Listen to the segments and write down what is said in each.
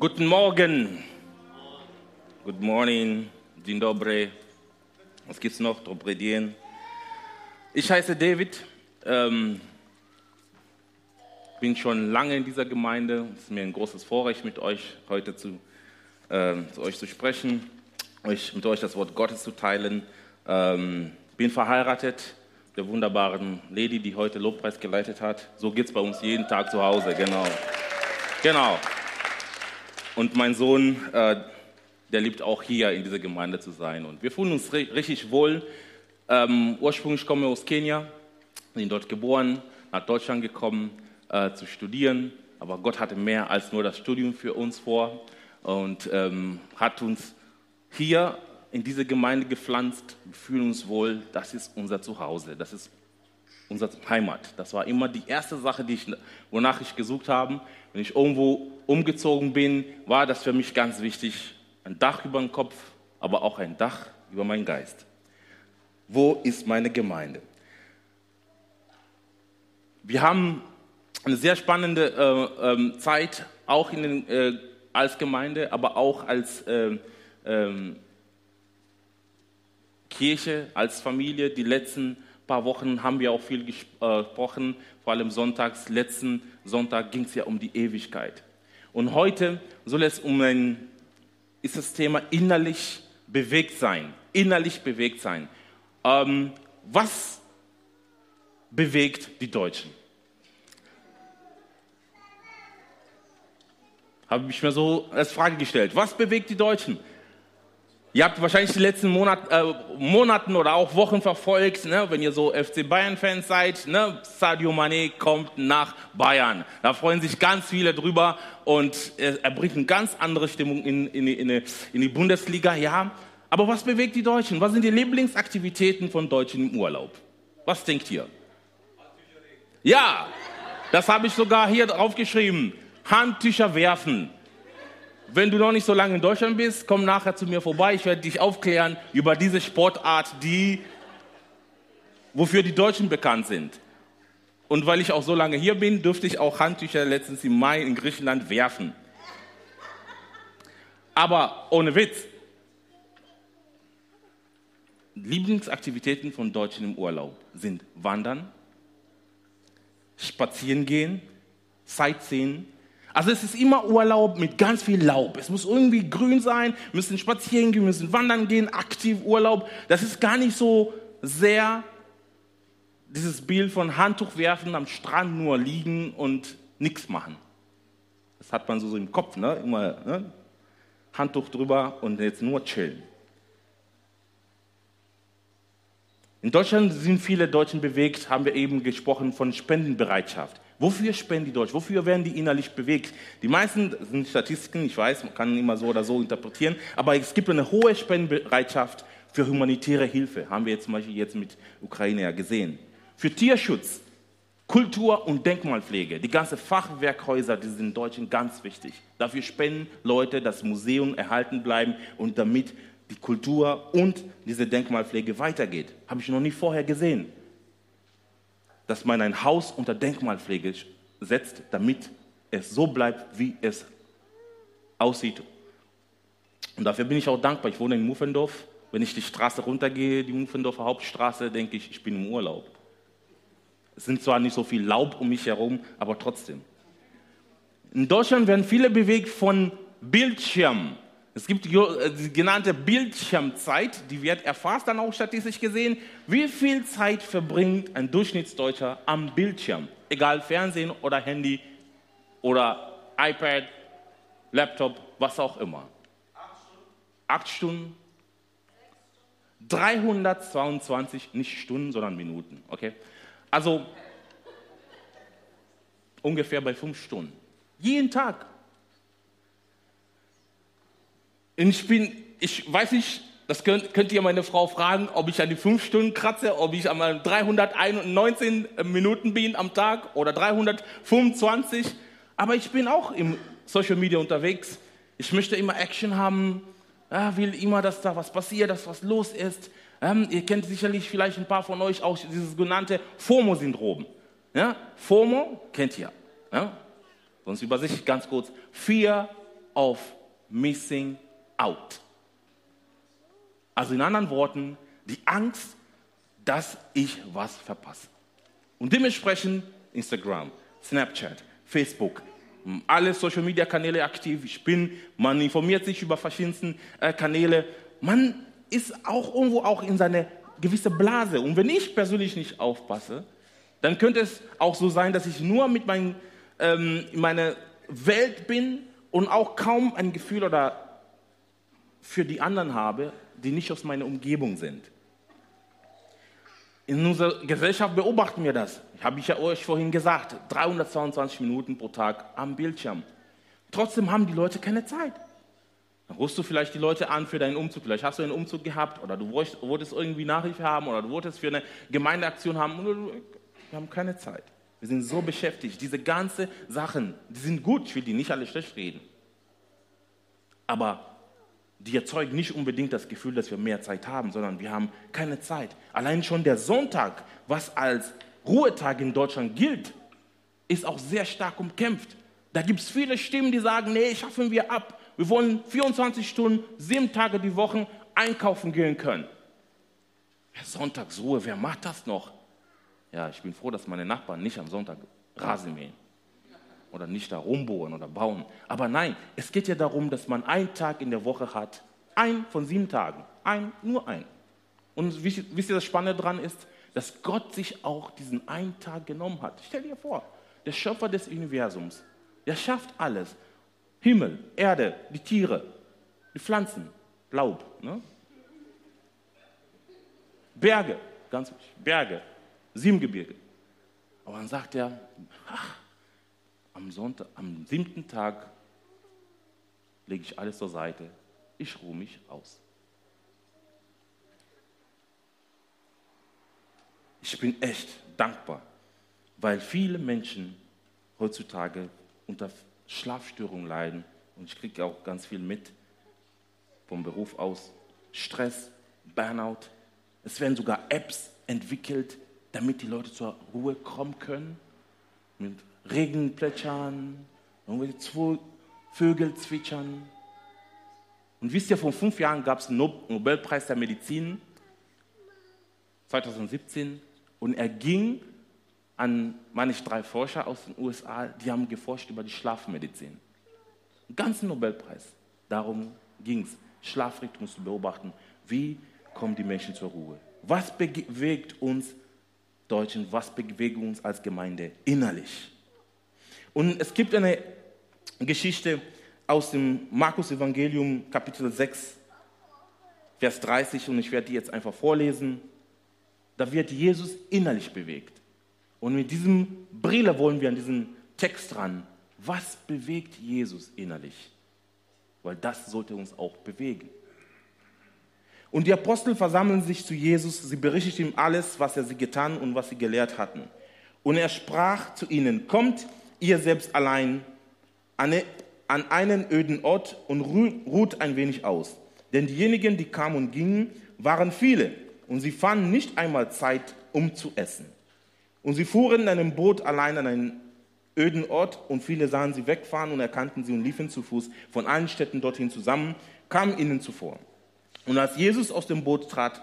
Guten Morgen. Good morning. Dzień dobry. Was gibt's noch? Dobry dzień. Ich heiße David. Ähm, bin schon lange in dieser Gemeinde. Es ist mir ein großes Vorrecht, mit euch heute zu, äh, zu euch zu sprechen, euch, mit euch das Wort Gottes zu teilen. Ähm, bin verheiratet der wunderbaren Lady, die heute Lobpreis geleitet hat. So geht es bei uns jeden Tag zu Hause, genau. Genau. Und mein Sohn, äh, der liebt auch hier in dieser Gemeinde zu sein. Und wir fühlen uns richtig wohl. Ähm, ursprünglich komme ich aus Kenia, bin dort geboren, nach Deutschland gekommen äh, zu studieren. Aber Gott hatte mehr als nur das Studium für uns vor und ähm, hat uns hier in diese Gemeinde gepflanzt, fühlen uns wohl, das ist unser Zuhause, das ist unsere Heimat. Das war immer die erste Sache, die ich, wonach ich gesucht habe. Wenn ich irgendwo umgezogen bin, war das für mich ganz wichtig. Ein Dach über dem Kopf, aber auch ein Dach über meinen Geist. Wo ist meine Gemeinde? Wir haben eine sehr spannende äh, äh, Zeit, auch den, äh, als Gemeinde, aber auch als ähm, ähm, Kirche, als Familie. Die letzten paar Wochen haben wir auch viel gesprochen, vor allem sonntags. Letzten Sonntag ging es ja um die Ewigkeit. Und heute soll es um ein, ist das Thema innerlich bewegt sein. Innerlich bewegt sein. Ähm, was bewegt die Deutschen? Habe ich mir so als Frage gestellt. Was bewegt die Deutschen? Ihr habt wahrscheinlich die letzten Monat, äh, Monaten oder auch Wochen verfolgt, ne, wenn ihr so FC Bayern-Fans seid. Ne, Sadio Mané kommt nach Bayern. Da freuen sich ganz viele drüber und er, er bringt eine ganz andere Stimmung in, in, in, in die Bundesliga. Ja, aber was bewegt die Deutschen? Was sind die Lieblingsaktivitäten von Deutschen im Urlaub? Was denkt ihr? Ja, das habe ich sogar hier draufgeschrieben. Handtücher werfen. Wenn du noch nicht so lange in Deutschland bist, komm nachher zu mir vorbei. Ich werde dich aufklären über diese Sportart, die, wofür die Deutschen bekannt sind. Und weil ich auch so lange hier bin, dürfte ich auch Handtücher letztens im Mai in Griechenland werfen. Aber ohne Witz. Lieblingsaktivitäten von Deutschen im Urlaub sind Wandern, Spazieren gehen, Sightseeing, also es ist immer Urlaub mit ganz viel Laub. Es muss irgendwie grün sein, müssen spazieren gehen, müssen wandern gehen, aktiv Urlaub. Das ist gar nicht so sehr dieses Bild von Handtuch werfen, am Strand nur liegen und nichts machen. Das hat man so im Kopf, ne? immer ne? Handtuch drüber und jetzt nur chillen. In Deutschland sind viele Deutschen bewegt, haben wir eben gesprochen von Spendenbereitschaft. Wofür spenden die Deutschen? Wofür werden die innerlich bewegt? Die meisten sind Statistiken, ich weiß, man kann immer so oder so interpretieren, aber es gibt eine hohe Spendenbereitschaft für humanitäre Hilfe, haben wir jetzt zum Beispiel jetzt mit Ukraine ja gesehen. Für Tierschutz, Kultur und Denkmalpflege, die ganzen Fachwerkhäuser, die sind in Deutschland ganz wichtig. Dafür spenden Leute, dass Museum erhalten bleiben und damit die Kultur und diese Denkmalpflege weitergeht. Habe ich noch nie vorher gesehen dass man ein Haus unter Denkmalpflege setzt, damit es so bleibt, wie es aussieht. Und dafür bin ich auch dankbar. Ich wohne in Muffendorf. Wenn ich die Straße runtergehe, die Muffendorfer Hauptstraße, denke ich, ich bin im Urlaub. Es sind zwar nicht so viel Laub um mich herum, aber trotzdem. In Deutschland werden viele bewegt von Bildschirmen. Es gibt äh, die genannte Bildschirmzeit, die wird erfasst dann auch statistisch gesehen. Wie viel Zeit verbringt ein Durchschnittsdeutscher am Bildschirm? Egal Fernsehen oder Handy oder iPad, Laptop, was auch immer. Acht Stunden. 322, nicht Stunden, sondern Minuten. Okay? Also ungefähr bei fünf Stunden. Jeden Tag. Ich bin, ich weiß nicht, das könnt, könnt ihr meine Frau fragen, ob ich an die fünf Stunden kratze, ob ich an 319 Minuten bin am Tag oder 325. Aber ich bin auch im Social Media unterwegs. Ich möchte immer Action haben, ja, will immer, dass da was passiert, dass was los ist. Ähm, ihr kennt sicherlich vielleicht ein paar von euch auch dieses genannte FOMO-Syndrom. Ja? FOMO kennt ihr. Ja? sonst übersetze ich ganz kurz, Fear of Missing Out. Also in anderen Worten, die Angst, dass ich was verpasse. Und dementsprechend Instagram, Snapchat, Facebook, alle Social Media Kanäle aktiv. Ich bin, man informiert sich über verschiedensten äh, Kanäle. Man ist auch irgendwo auch in seine gewisse Blase. Und wenn ich persönlich nicht aufpasse, dann könnte es auch so sein, dass ich nur mit mein, ähm, in meiner Welt bin und auch kaum ein Gefühl oder für die anderen habe, die nicht aus meiner Umgebung sind. In unserer Gesellschaft beobachten wir das. Habe ich ja euch vorhin gesagt. 322 Minuten pro Tag am Bildschirm. Trotzdem haben die Leute keine Zeit. Dann rufst du vielleicht die Leute an für deinen Umzug. Vielleicht hast du einen Umzug gehabt oder du wolltest irgendwie Nachhilfe haben oder du wolltest für eine Gemeindeaktion haben. Wir haben keine Zeit. Wir sind so beschäftigt. Diese ganzen Sachen, die sind gut. Ich will die nicht alle schlecht reden. Aber die erzeugen nicht unbedingt das Gefühl, dass wir mehr Zeit haben, sondern wir haben keine Zeit. Allein schon der Sonntag, was als Ruhetag in Deutschland gilt, ist auch sehr stark umkämpft. Da gibt es viele Stimmen, die sagen, nee, schaffen wir ab. Wir wollen 24 Stunden, sieben Tage die Woche einkaufen gehen können. Ja, Sonntagsruhe, wer macht das noch? Ja, ich bin froh, dass meine Nachbarn nicht am Sonntag Rasen mähen oder nicht da rumbohren oder bauen. Aber nein, es geht ja darum, dass man einen Tag in der Woche hat. Ein von sieben Tagen. Ein, nur ein. Und wisst ihr, das Spannende daran ist, dass Gott sich auch diesen einen Tag genommen hat. Stell dir vor, der Schöpfer des Universums, der schafft alles. Himmel, Erde, die Tiere, die Pflanzen, Laub, ne? Berge, ganz wichtig, Berge, Siebengebirge. Aber dann sagt er, ach, am, Sonntag, am siebten Tag lege ich alles zur Seite. Ich ruhe mich aus. Ich bin echt dankbar, weil viele Menschen heutzutage unter Schlafstörungen leiden und ich kriege auch ganz viel mit vom Beruf aus. Stress, Burnout. Es werden sogar Apps entwickelt, damit die Leute zur Ruhe kommen können. Mit Regen plätschern, irgendwelche Vögel zwitschern. Und wisst ihr, vor fünf Jahren gab es einen Nobelpreis der Medizin, 2017, und er ging an, meine ich, drei Forscher aus den USA, die haben geforscht über die Schlafmedizin. Einen ganzen Nobelpreis. Darum ging es. Schlafrhythmus zu beobachten. Wie kommen die Menschen zur Ruhe? Was bewegt uns Deutschen, was bewegt uns als Gemeinde innerlich? Und es gibt eine Geschichte aus dem Markus Evangelium Kapitel 6, Vers 30 und ich werde die jetzt einfach vorlesen. Da wird Jesus innerlich bewegt. Und mit diesem Brille wollen wir an diesen Text ran. Was bewegt Jesus innerlich? Weil das sollte uns auch bewegen. Und die Apostel versammeln sich zu Jesus, sie berichten ihm alles, was er sie getan und was sie gelehrt hatten. Und er sprach zu ihnen, kommt, ihr selbst allein an einen öden Ort und ruht ein wenig aus. Denn diejenigen, die kamen und gingen, waren viele und sie fanden nicht einmal Zeit, um zu essen. Und sie fuhren in einem Boot allein an einen öden Ort und viele sahen sie wegfahren und erkannten sie und liefen zu Fuß von allen Städten dorthin zusammen, kamen ihnen zuvor. Und als Jesus aus dem Boot trat,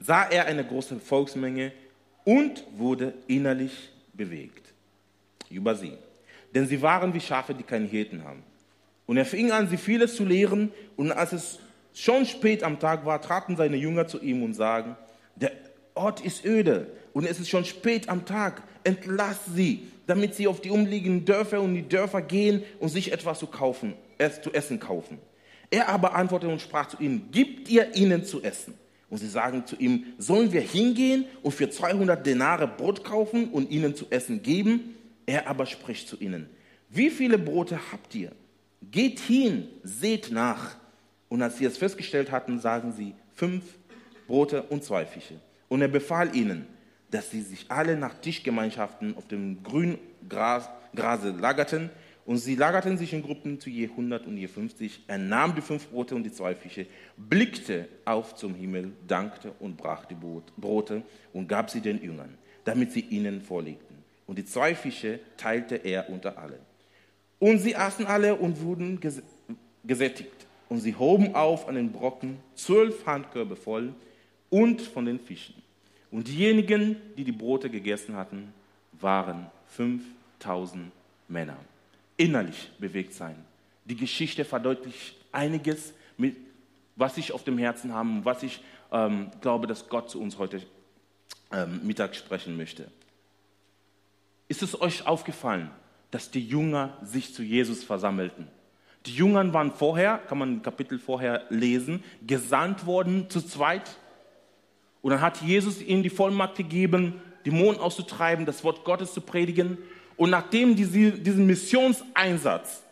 sah er eine große Volksmenge und wurde innerlich bewegt über sie denn sie waren wie Schafe, die keinen Hirten haben. Und er fing an, sie vieles zu lehren, und als es schon spät am Tag war, traten seine Jünger zu ihm und sagen, der Ort ist öde und es ist schon spät am Tag, entlass sie, damit sie auf die umliegenden Dörfer und die Dörfer gehen und sich etwas zu kaufen, es zu essen kaufen. Er aber antwortete und sprach zu ihnen, gibt ihr ihnen zu essen? Und sie sagen zu ihm, sollen wir hingehen und für 200 Denare Brot kaufen und ihnen zu essen geben? Er aber spricht zu ihnen, wie viele Brote habt ihr? Geht hin, seht nach. Und als sie es festgestellt hatten, sagen sie, fünf Brote und zwei Fische. Und er befahl ihnen, dass sie sich alle nach Tischgemeinschaften auf dem grünen Gras, Grase lagerten. Und sie lagerten sich in Gruppen zu je 100 und je 50. Er nahm die fünf Brote und die zwei Fische, blickte auf zum Himmel, dankte und brach die Brote und gab sie den Jüngern, damit sie ihnen vorlegten und die zwei Fische teilte er unter alle. Und sie aßen alle und wurden gesättigt. Und sie hoben auf an den Brocken zwölf Handkörbe voll und von den Fischen. Und diejenigen, die die Brote gegessen hatten, waren 5000 Männer. Innerlich bewegt sein. Die Geschichte verdeutlicht einiges, mit, was ich auf dem Herzen habe und was ich ähm, glaube, dass Gott zu uns heute ähm, Mittag sprechen möchte. Ist es euch aufgefallen, dass die Jünger sich zu Jesus versammelten? Die Jünger waren vorher, kann man ein Kapitel vorher lesen, gesandt worden zu zweit. Und dann hat Jesus ihnen die Vollmacht gegeben, Dämonen auszutreiben, das Wort Gottes zu predigen. Und nachdem die diesen Missionseinsatz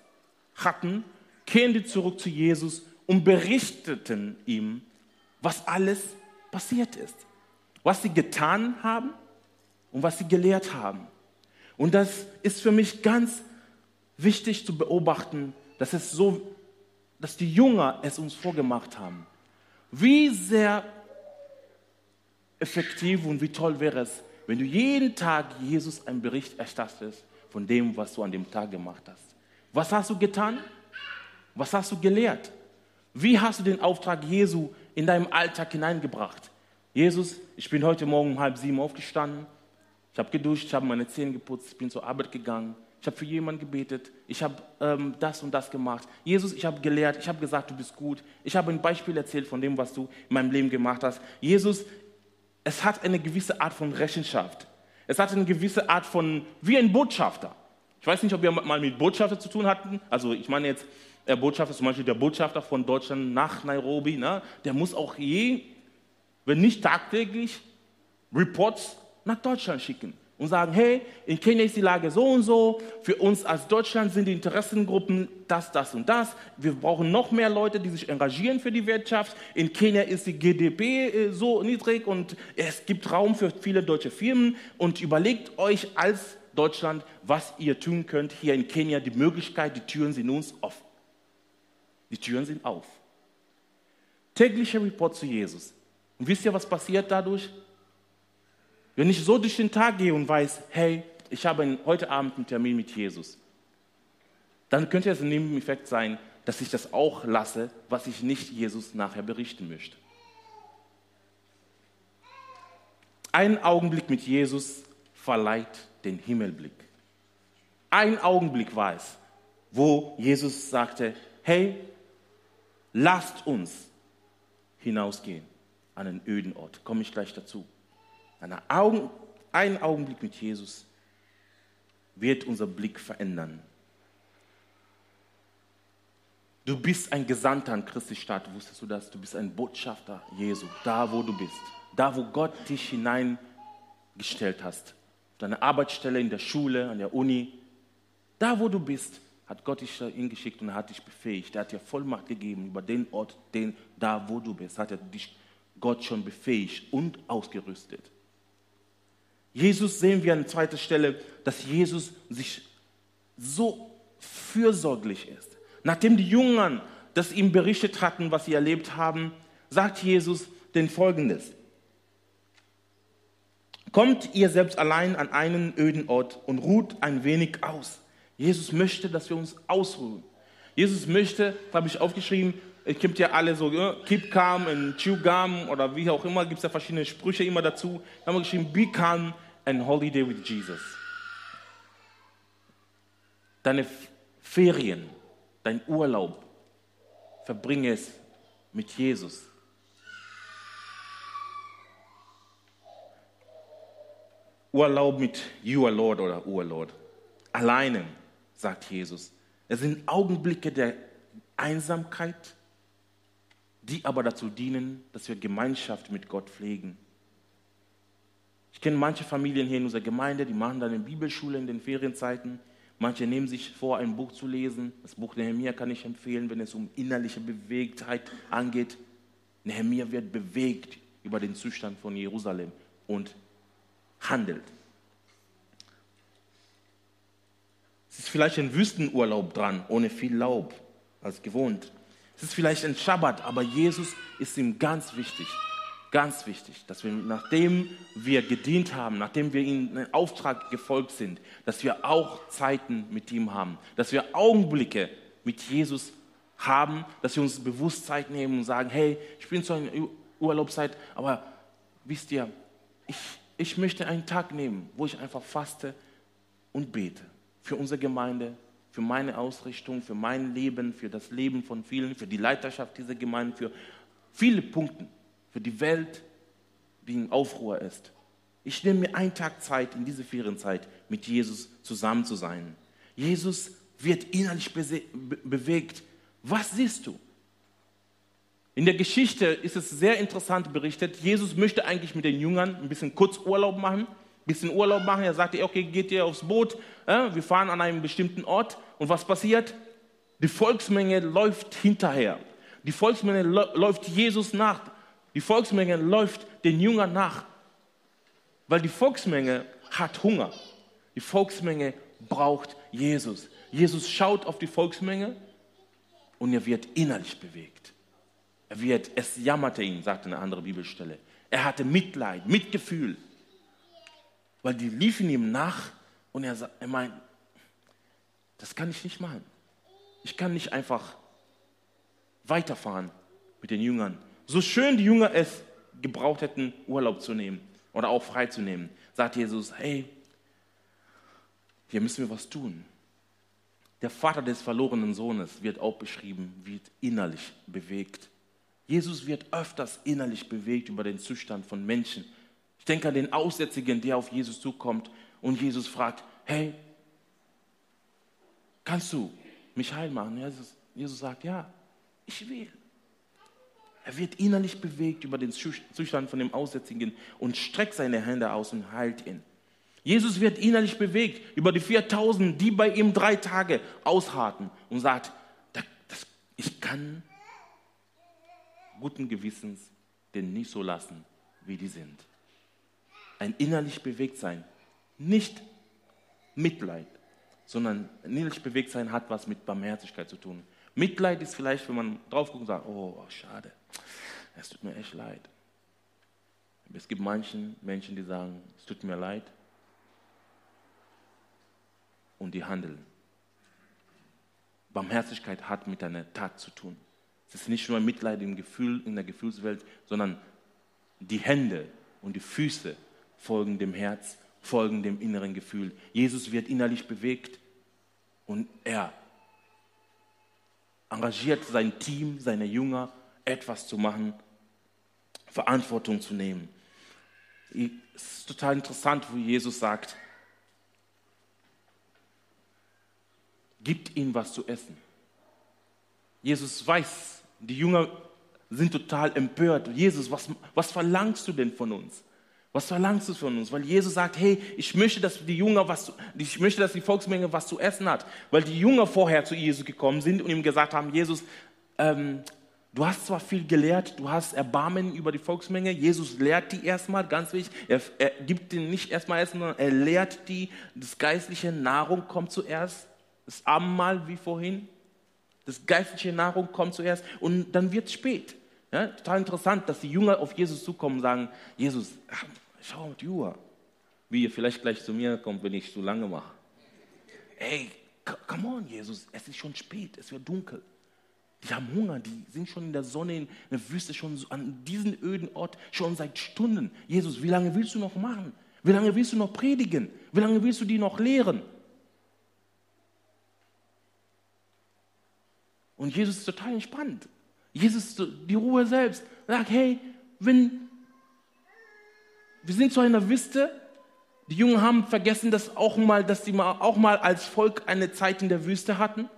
hatten, kehren die zurück zu Jesus und berichteten ihm, was alles passiert ist, was sie getan haben und was sie gelehrt haben. Und das ist für mich ganz wichtig zu beobachten, dass es so, dass die Jünger es uns vorgemacht haben. Wie sehr effektiv und wie toll wäre es, wenn du jeden Tag Jesus einen Bericht erstattest von dem, was du an dem Tag gemacht hast. Was hast du getan? Was hast du gelehrt? Wie hast du den Auftrag Jesu in deinem Alltag hineingebracht? Jesus, ich bin heute Morgen um halb sieben aufgestanden, ich habe geduscht, ich habe meine Zähne geputzt, ich bin zur Arbeit gegangen, ich habe für jemanden gebetet, ich habe ähm, das und das gemacht. Jesus, ich habe gelehrt, ich habe gesagt, du bist gut. Ich habe ein Beispiel erzählt von dem, was du in meinem Leben gemacht hast. Jesus, es hat eine gewisse Art von Rechenschaft. Es hat eine gewisse Art von, wie ein Botschafter. Ich weiß nicht, ob wir mal mit Botschafter zu tun hatten. Also ich meine jetzt, der Botschafter, zum Beispiel der Botschafter von Deutschland nach Nairobi, ne, der muss auch je, wenn nicht tagtäglich, Reports nach Deutschland schicken und sagen, hey, in Kenia ist die Lage so und so, für uns als Deutschland sind die Interessengruppen das, das und das, wir brauchen noch mehr Leute, die sich engagieren für die Wirtschaft, in Kenia ist die GDP äh, so niedrig und es gibt Raum für viele deutsche Firmen und überlegt euch als Deutschland, was ihr tun könnt, hier in Kenia die Möglichkeit, die Türen sind uns offen. Die Türen sind auf. Täglicher Report zu Jesus. Und wisst ihr, was passiert dadurch? Wenn ich so durch den Tag gehe und weiß, hey, ich habe heute Abend einen Termin mit Jesus, dann könnte es ein Nebeneffekt sein, dass ich das auch lasse, was ich nicht Jesus nachher berichten möchte. Ein Augenblick mit Jesus verleiht den Himmelblick. Ein Augenblick war es, wo Jesus sagte, hey, lasst uns hinausgehen an einen öden Ort. Komme ich gleich dazu. Augen, ein Augenblick mit Jesus wird unser Blick verändern. Du bist ein Gesandter an Christi Stadt, wusstest du das? Du bist ein Botschafter Jesu, da wo du bist, da wo Gott dich hineingestellt hast. Deine Arbeitsstelle in der Schule, an der Uni, da wo du bist, hat Gott dich hingeschickt und hat dich befähigt. Er hat dir Vollmacht gegeben über den Ort, den, da wo du bist, hat er dich Gott schon befähigt und ausgerüstet. Jesus sehen wir an zweiter Stelle, dass Jesus sich so fürsorglich ist. Nachdem die Jüngern das ihm berichtet hatten, was sie erlebt haben, sagt Jesus den folgendes. Kommt ihr selbst allein an einen öden Ort und ruht ein wenig aus. Jesus möchte, dass wir uns ausruhen. Jesus möchte, das habe ich aufgeschrieben, es gibt ja alle so, keep calm and chew gum oder wie auch immer, gibt es ja verschiedene Sprüche immer dazu. Da haben wir geschrieben, be calm and holiday with Jesus. Deine Ferien, dein Urlaub, verbringe es mit Jesus. Urlaub mit You, Lord oder Urlord. Alleine, sagt Jesus. Es sind Augenblicke der Einsamkeit, die aber dazu dienen, dass wir Gemeinschaft mit Gott pflegen. Ich kenne manche Familien hier in unserer Gemeinde, die machen dann eine Bibelschule in den Ferienzeiten. Manche nehmen sich vor, ein Buch zu lesen. Das Buch Nehemiah kann ich empfehlen, wenn es um innerliche Bewegtheit angeht. Nehemiah wird bewegt über den Zustand von Jerusalem und handelt. Es ist vielleicht ein Wüstenurlaub dran, ohne viel Laub, als gewohnt. Es ist vielleicht ein Schabbat, aber Jesus ist ihm ganz wichtig. Ganz wichtig, dass wir, nachdem wir gedient haben, nachdem wir ihm einen Auftrag gefolgt sind, dass wir auch Zeiten mit ihm haben, dass wir Augenblicke mit Jesus haben, dass wir uns bewusst Zeit nehmen und sagen, hey, ich bin zwar in Urlaubszeit, aber wisst ihr, ich, ich möchte einen Tag nehmen, wo ich einfach faste und bete für unsere Gemeinde, für meine Ausrichtung, für mein Leben, für das Leben von vielen, für die Leiterschaft dieser Gemeinde, für viele Punkte für die Welt, die in Aufruhr ist. Ich nehme mir einen Tag Zeit in dieser Ferienzeit mit Jesus zusammen zu sein. Jesus wird innerlich bewegt. Was siehst du? In der Geschichte ist es sehr interessant berichtet. Jesus möchte eigentlich mit den Jüngern ein bisschen kurz Urlaub machen, ein bisschen Urlaub machen. Er sagte, okay, geht ihr aufs Boot, wir fahren an einem bestimmten Ort. Und was passiert? Die Volksmenge läuft hinterher. Die Volksmenge läuft Jesus nach. Die Volksmenge läuft den Jüngern nach, weil die Volksmenge hat Hunger. Die Volksmenge braucht Jesus. Jesus schaut auf die Volksmenge und er wird innerlich bewegt. Er wird, es jammerte ihn, sagt eine andere Bibelstelle. Er hatte Mitleid, Mitgefühl, weil die liefen ihm nach und er, er meint, das kann ich nicht machen. Ich kann nicht einfach weiterfahren mit den Jüngern. So schön die Jünger es gebraucht hätten, Urlaub zu nehmen oder auch freizunehmen, sagt Jesus, hey, hier müssen wir was tun. Der Vater des verlorenen Sohnes wird auch beschrieben, wird innerlich bewegt. Jesus wird öfters innerlich bewegt über den Zustand von Menschen. Ich denke an den Aussätzigen, der auf Jesus zukommt und Jesus fragt, hey, kannst du mich heil machen? Jesus, Jesus sagt, ja, ich will. Er wird innerlich bewegt über den Zustand von dem Aussätzigen und streckt seine Hände aus und heilt ihn. Jesus wird innerlich bewegt über die 4000, die bei ihm drei Tage ausharten und sagt, das, ich kann guten Gewissens den nicht so lassen, wie die sind. Ein innerlich bewegt sein, nicht Mitleid, sondern innerlich bewegt sein hat was mit Barmherzigkeit zu tun. Mitleid ist vielleicht, wenn man drauf guckt und sagt, oh, schade, es tut mir echt leid. Es gibt manchen Menschen, die sagen, es tut mir leid und die handeln. Barmherzigkeit hat mit einer Tat zu tun. Es ist nicht nur Mitleid im Gefühl, in der Gefühlswelt, sondern die Hände und die Füße folgen dem Herz, folgen dem inneren Gefühl. Jesus wird innerlich bewegt und er engagiert sein Team, seine Jünger, etwas zu machen, Verantwortung zu nehmen. Es ist total interessant, wo Jesus sagt, gibt ihnen was zu essen. Jesus weiß, die Jünger sind total empört. Jesus, was, was verlangst du denn von uns? Was verlangst du von uns? Weil Jesus sagt, hey, ich möchte, dass die Jünger was, ich möchte, dass die Volksmenge was zu essen hat. Weil die Jünger vorher zu Jesus gekommen sind und ihm gesagt haben, Jesus, ähm, du hast zwar viel gelehrt, du hast Erbarmen über die Volksmenge. Jesus lehrt die erstmal, ganz wichtig. Er, er gibt ihnen nicht erstmal Essen, sondern er lehrt die. Das geistliche Nahrung kommt zuerst. Das Abendmahl wie vorhin. Das geistliche Nahrung kommt zuerst und dann wird es spät. Ja, total interessant, dass die Jünger auf Jesus zukommen und sagen, Jesus, Schau auf die Uhr. Wie ihr vielleicht gleich zu mir kommt, wenn ich zu lange mache. Ey, come on, Jesus, es ist schon spät, es wird dunkel. Die haben Hunger, die sind schon in der Sonne, in der Wüste, schon an diesem öden Ort, schon seit Stunden. Jesus, wie lange willst du noch machen? Wie lange willst du noch predigen? Wie lange willst du die noch lehren? Und Jesus ist total entspannt. Jesus die Ruhe selbst. Sagt, hey, wenn wir sind zu einer Wüste. Die Jungen haben vergessen, dass, auch mal, dass sie auch mal als Volk eine Zeit in der Wüste hatten,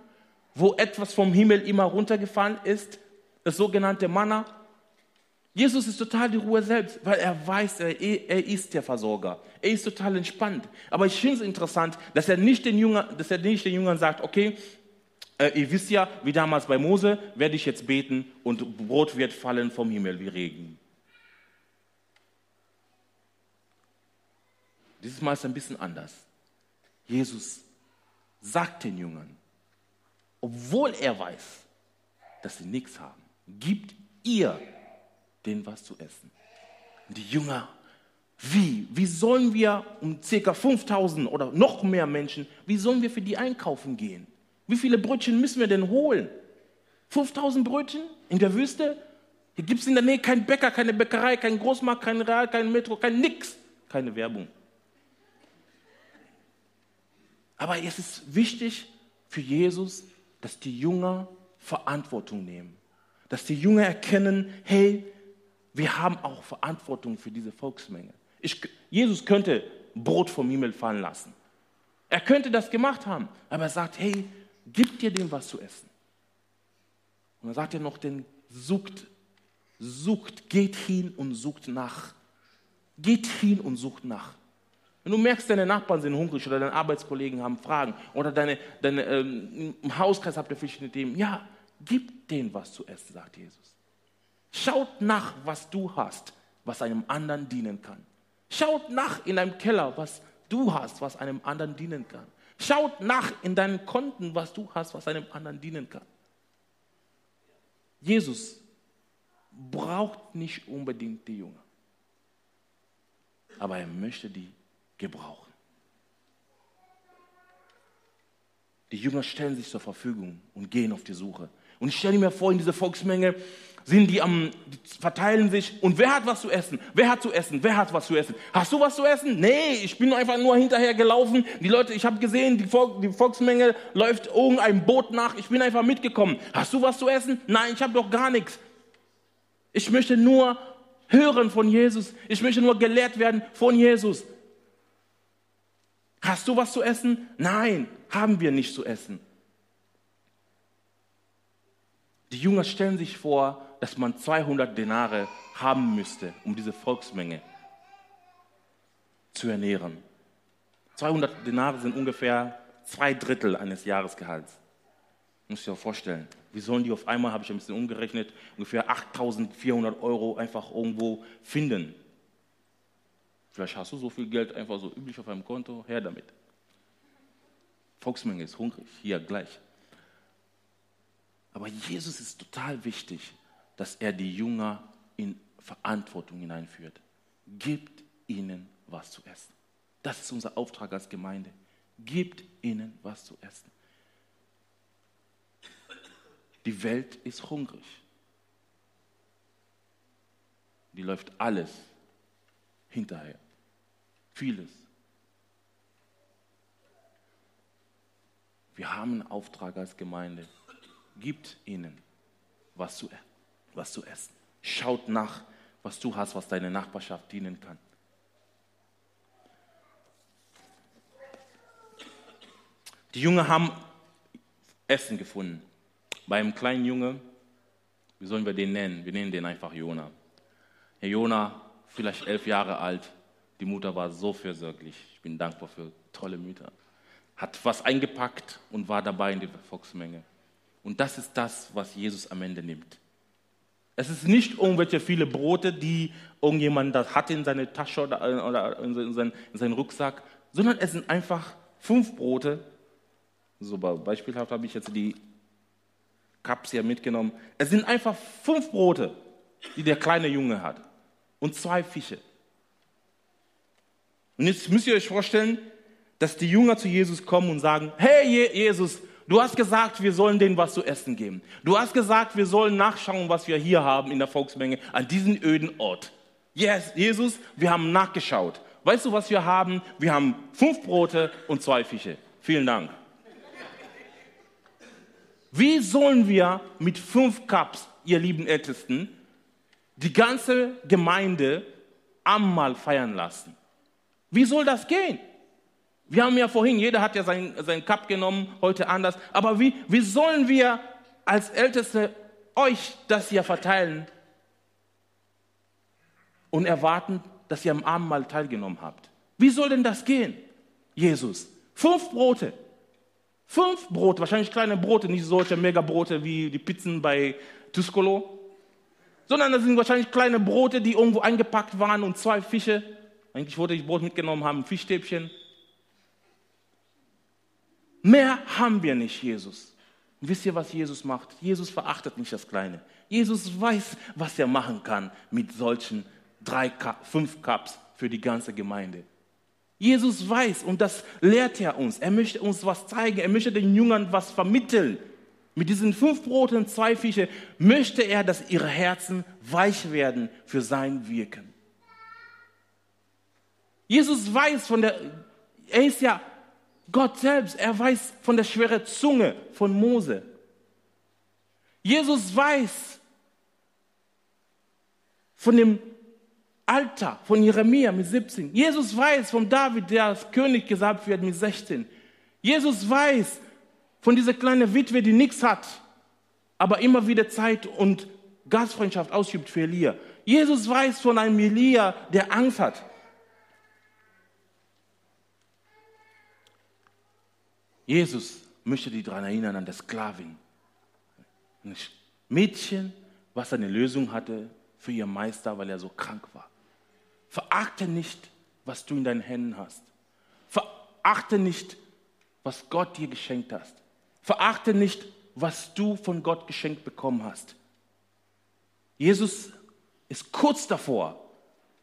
wo etwas vom Himmel immer runtergefallen ist, das sogenannte Manna. Jesus ist total die Ruhe selbst, weil er weiß, er, er ist der Versorger. Er ist total entspannt. Aber ich finde es interessant, dass er nicht den Jüngern, dass er nicht den Jüngern sagt, okay, äh, ihr wisst ja, wie damals bei Mose, werde ich jetzt beten und Brot wird fallen vom Himmel wie Regen. Dieses Mal ist es ein bisschen anders. Jesus sagt den Jüngern, obwohl er weiß, dass sie nichts haben, gibt ihr denen was zu essen. Die Jünger, wie? Wie sollen wir um ca. 5000 oder noch mehr Menschen, wie sollen wir für die einkaufen gehen? Wie viele Brötchen müssen wir denn holen? 5000 Brötchen in der Wüste? Hier gibt es in der Nähe keinen Bäcker, keine Bäckerei, keinen Großmarkt, kein Real, kein Metro, kein Nix, keine Werbung. Aber es ist wichtig für Jesus, dass die Jünger Verantwortung nehmen. Dass die Jünger erkennen, hey, wir haben auch Verantwortung für diese Volksmenge. Ich, Jesus könnte Brot vom Himmel fallen lassen. Er könnte das gemacht haben, aber er sagt, hey, gib dir dem was zu essen. Und dann sagt er noch, denn sucht, sucht, geht hin und sucht nach. Geht hin und sucht nach. Wenn du merkst, deine Nachbarn sind hungrig oder deine Arbeitskollegen haben Fragen oder deine, deine, ähm, im Hauskreis habt ihr verschiedene Themen, ja, gib denen was zu essen, sagt Jesus. Schaut nach, was du hast, was einem anderen dienen kann. Schaut nach in deinem Keller, was du hast, was einem anderen dienen kann. Schaut nach in deinen Konten, was du hast, was einem anderen dienen kann. Jesus braucht nicht unbedingt die Jünger, aber er möchte die gebrauchen. Die Jünger stellen sich zur Verfügung und gehen auf die Suche. Und ich stelle mir vor, in dieser Volksmenge sind die am, die verteilen sich. Und wer hat was zu essen? Wer hat zu essen? Wer hat was zu essen? Hast du was zu essen? Nee, ich bin einfach nur hinterher gelaufen. Die Leute, ich habe gesehen, die, Volk, die Volksmenge läuft irgendein Boot nach. Ich bin einfach mitgekommen. Hast du was zu essen? Nein, ich habe doch gar nichts. Ich möchte nur hören von Jesus. Ich möchte nur gelehrt werden von Jesus. Hast du was zu essen? Nein, haben wir nicht zu essen. Die Jünger stellen sich vor, dass man 200 Denare haben müsste, um diese Volksmenge zu ernähren. 200 Denare sind ungefähr zwei Drittel eines Jahresgehalts. Muss ich dir vorstellen. Wie sollen die auf einmal, habe ich ein bisschen umgerechnet, ungefähr 8400 Euro einfach irgendwo finden? Vielleicht hast du so viel Geld einfach so üblich auf einem Konto, her damit. Volksmenge ist hungrig, hier gleich. Aber Jesus ist total wichtig, dass er die Jünger in Verantwortung hineinführt. Gibt ihnen was zu essen. Das ist unser Auftrag als Gemeinde. Gibt ihnen was zu essen. Die Welt ist hungrig. Die läuft alles hinterher. Vieles. Wir haben einen Auftrag als Gemeinde. Gibt ihnen was zu, was zu essen. Schaut nach, was du hast, was deine Nachbarschaft dienen kann. Die Jünger haben Essen gefunden. Bei einem kleinen Junge, wie sollen wir den nennen? Wir nennen den einfach Jona. Herr Jona, vielleicht elf Jahre alt, die Mutter war so fürsorglich. Ich bin dankbar für tolle Mütter. Hat was eingepackt und war dabei in der Volksmenge. Und das ist das, was Jesus am Ende nimmt. Es ist nicht irgendwelche viele Brote, die irgendjemand das hat in seine Tasche oder in seinen, in seinen Rucksack, sondern es sind einfach fünf Brote. So beispielhaft habe ich jetzt die Cups hier mitgenommen. Es sind einfach fünf Brote, die der kleine Junge hat und zwei Fische. Und jetzt müsst ihr euch vorstellen, dass die Jünger zu Jesus kommen und sagen, hey Jesus, du hast gesagt, wir sollen denen was zu essen geben. Du hast gesagt, wir sollen nachschauen, was wir hier haben in der Volksmenge, an diesem öden Ort. Yes, Jesus, wir haben nachgeschaut. Weißt du, was wir haben? Wir haben fünf Brote und zwei Fische. Vielen Dank. Wie sollen wir mit fünf Cups, ihr lieben Ältesten, die ganze Gemeinde einmal feiern lassen? Wie soll das gehen? Wir haben ja vorhin, jeder hat ja seinen, seinen Cup genommen, heute anders. Aber wie, wie sollen wir als Älteste euch das hier verteilen und erwarten, dass ihr am Abendmahl teilgenommen habt? Wie soll denn das gehen, Jesus? Fünf Brote. Fünf Brote, wahrscheinlich kleine Brote, nicht solche Megabrote wie die Pizzen bei Tuscolo, sondern das sind wahrscheinlich kleine Brote, die irgendwo eingepackt waren und zwei Fische. Eigentlich wollte ich Brot mitgenommen haben, Fischstäbchen. Mehr haben wir nicht, Jesus. Und wisst ihr, was Jesus macht? Jesus verachtet nicht das Kleine. Jesus weiß, was er machen kann mit solchen drei, fünf Cups für die ganze Gemeinde. Jesus weiß und das lehrt er uns. Er möchte uns was zeigen. Er möchte den Jüngern was vermitteln. Mit diesen fünf Broten zwei Fische möchte er, dass ihre Herzen weich werden für sein Wirken. Jesus weiß von der, er ist ja Gott selbst, er weiß von der schweren Zunge von Mose. Jesus weiß von dem Alter von Jeremia mit 17. Jesus weiß von David, der als König gesagt wird mit 16. Jesus weiß von dieser kleinen Witwe, die nichts hat, aber immer wieder Zeit und Gastfreundschaft ausübt für Elia. Jesus weiß von einem Elia, der Angst hat. Jesus möchte die daran erinnern an der Sklavin. Ein Mädchen, was eine Lösung hatte für ihr Meister, weil er so krank war. Verachte nicht, was du in deinen Händen hast. Verachte nicht, was Gott dir geschenkt hast. Verachte nicht, was du von Gott geschenkt bekommen hast. Jesus ist kurz davor,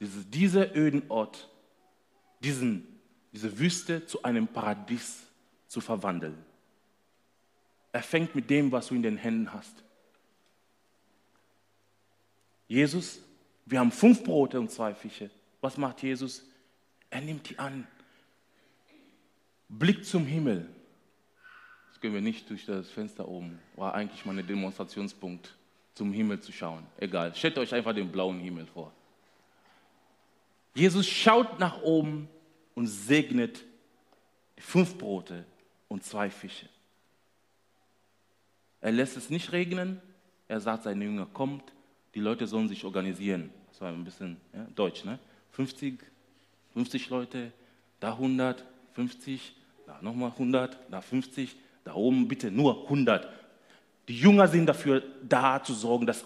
diese, dieser öden Ort, diesen, diese Wüste zu einem Paradies zu verwandeln. Er fängt mit dem, was du in den Händen hast. Jesus, wir haben fünf Brote und zwei Fische. Was macht Jesus? Er nimmt die an. Blick zum Himmel. Das können wir nicht durch das Fenster oben. War eigentlich mal ein Demonstrationspunkt, zum Himmel zu schauen. Egal. Stellt euch einfach den blauen Himmel vor. Jesus schaut nach oben und segnet die fünf Brote und zwei Fische. Er lässt es nicht regnen. Er sagt seinen Jünger, kommt, die Leute sollen sich organisieren. Das war ein bisschen ja, deutsch, ne? 50, 50 Leute, da 100, 50, da nochmal 100, da 50, da oben bitte nur 100. Die Jünger sind dafür da zu sorgen, dass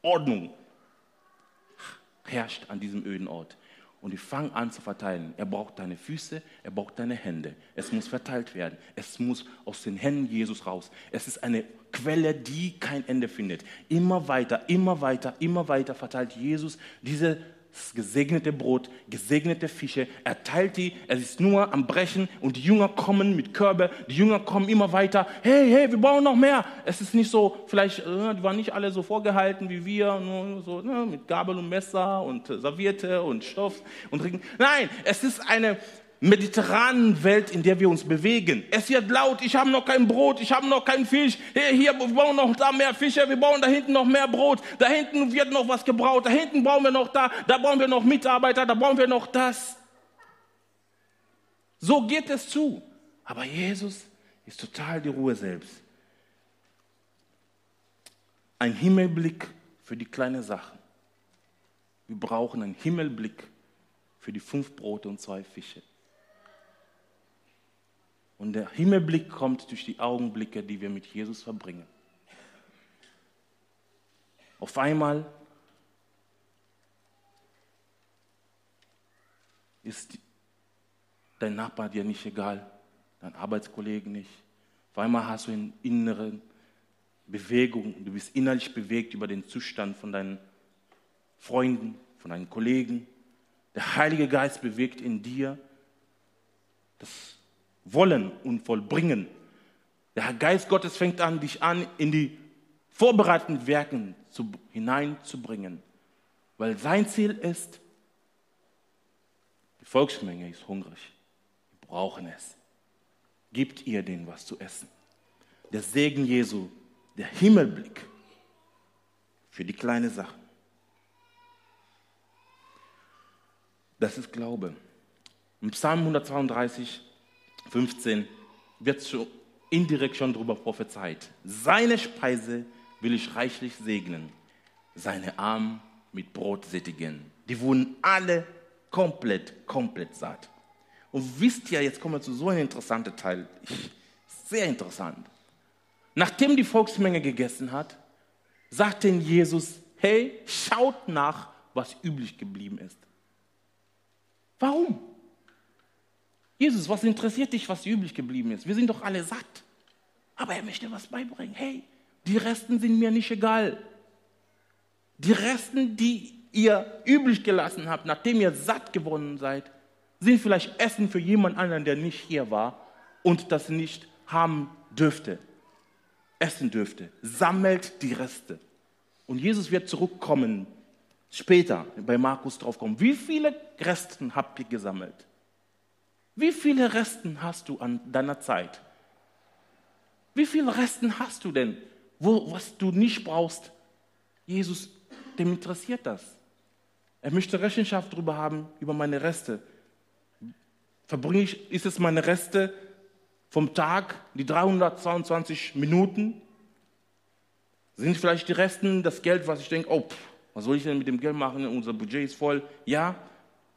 Ordnung herrscht an diesem öden Ort und die fangen an zu verteilen. Er braucht deine Füße, er braucht deine Hände. Es muss verteilt werden. Es muss aus den Händen Jesus raus. Es ist eine Quelle, die kein Ende findet. Immer weiter, immer weiter, immer weiter verteilt Jesus diese das gesegnete Brot, gesegnete Fische. Er teilt die, er ist nur am Brechen und die Jünger kommen mit Körbe. Die Jünger kommen immer weiter. Hey, hey, wir brauchen noch mehr. Es ist nicht so, vielleicht, äh, die waren nicht alle so vorgehalten wie wir, nur so ne, mit Gabel und Messer und äh, Serviette und Stoff und Ring. Nein, es ist eine mediterranen Welt, in der wir uns bewegen. Es wird laut, ich habe noch kein Brot, ich habe noch keinen Fisch. Hier, hier, wir brauchen noch da mehr Fische, wir brauchen da hinten noch mehr Brot, da hinten wird noch was gebraucht, da hinten brauchen wir noch da, da brauchen wir noch Mitarbeiter, da brauchen wir noch das. So geht es zu. Aber Jesus ist total die Ruhe selbst. Ein Himmelblick für die kleinen Sachen. Wir brauchen einen Himmelblick für die fünf Brote und zwei Fische. Und der Himmelblick kommt durch die Augenblicke, die wir mit Jesus verbringen. Auf einmal ist dein Nachbar dir nicht egal, dein Arbeitskollegen nicht. Auf einmal hast du eine innere Bewegung, du bist innerlich bewegt über den Zustand von deinen Freunden, von deinen Kollegen. Der Heilige Geist bewegt in dir das wollen und vollbringen. Der Geist Gottes fängt an, dich an, in die vorbereitenden Werken zu, hineinzubringen. Weil sein Ziel ist, die Volksmenge ist hungrig. Wir brauchen es. Gibt ihr denen was zu essen. Der Segen Jesu, der Himmelblick für die kleinen Sachen. Das ist Glaube. Im Psalm 132 15 wird so indirekt schon darüber prophezeit. Seine Speise will ich reichlich segnen, seine Arme mit Brot sättigen. Die wurden alle komplett, komplett satt. Und wisst ihr, jetzt kommen wir zu so einem interessanten Teil. Sehr interessant. Nachdem die Volksmenge gegessen hat, sagte Jesus, hey, schaut nach, was üblich geblieben ist. Warum? Jesus, was interessiert dich, was übrig geblieben ist? Wir sind doch alle satt. Aber er möchte was beibringen. Hey, die Resten sind mir nicht egal. Die Resten, die ihr übrig gelassen habt, nachdem ihr satt geworden seid, sind vielleicht Essen für jemand anderen, der nicht hier war und das nicht haben dürfte, essen dürfte. Sammelt die Reste. Und Jesus wird zurückkommen, später bei Markus draufkommen. Wie viele Resten habt ihr gesammelt? Wie viele Resten hast du an deiner Zeit? Wie viele Resten hast du denn, wo, was du nicht brauchst? Jesus, dem interessiert das. Er möchte Rechenschaft darüber haben, über meine Reste. Verbringe ich, ist es meine Reste vom Tag, die 322 Minuten? Sind vielleicht die Resten das Geld, was ich denke, oh, pff, was soll ich denn mit dem Geld machen? Unser Budget ist voll. Ja,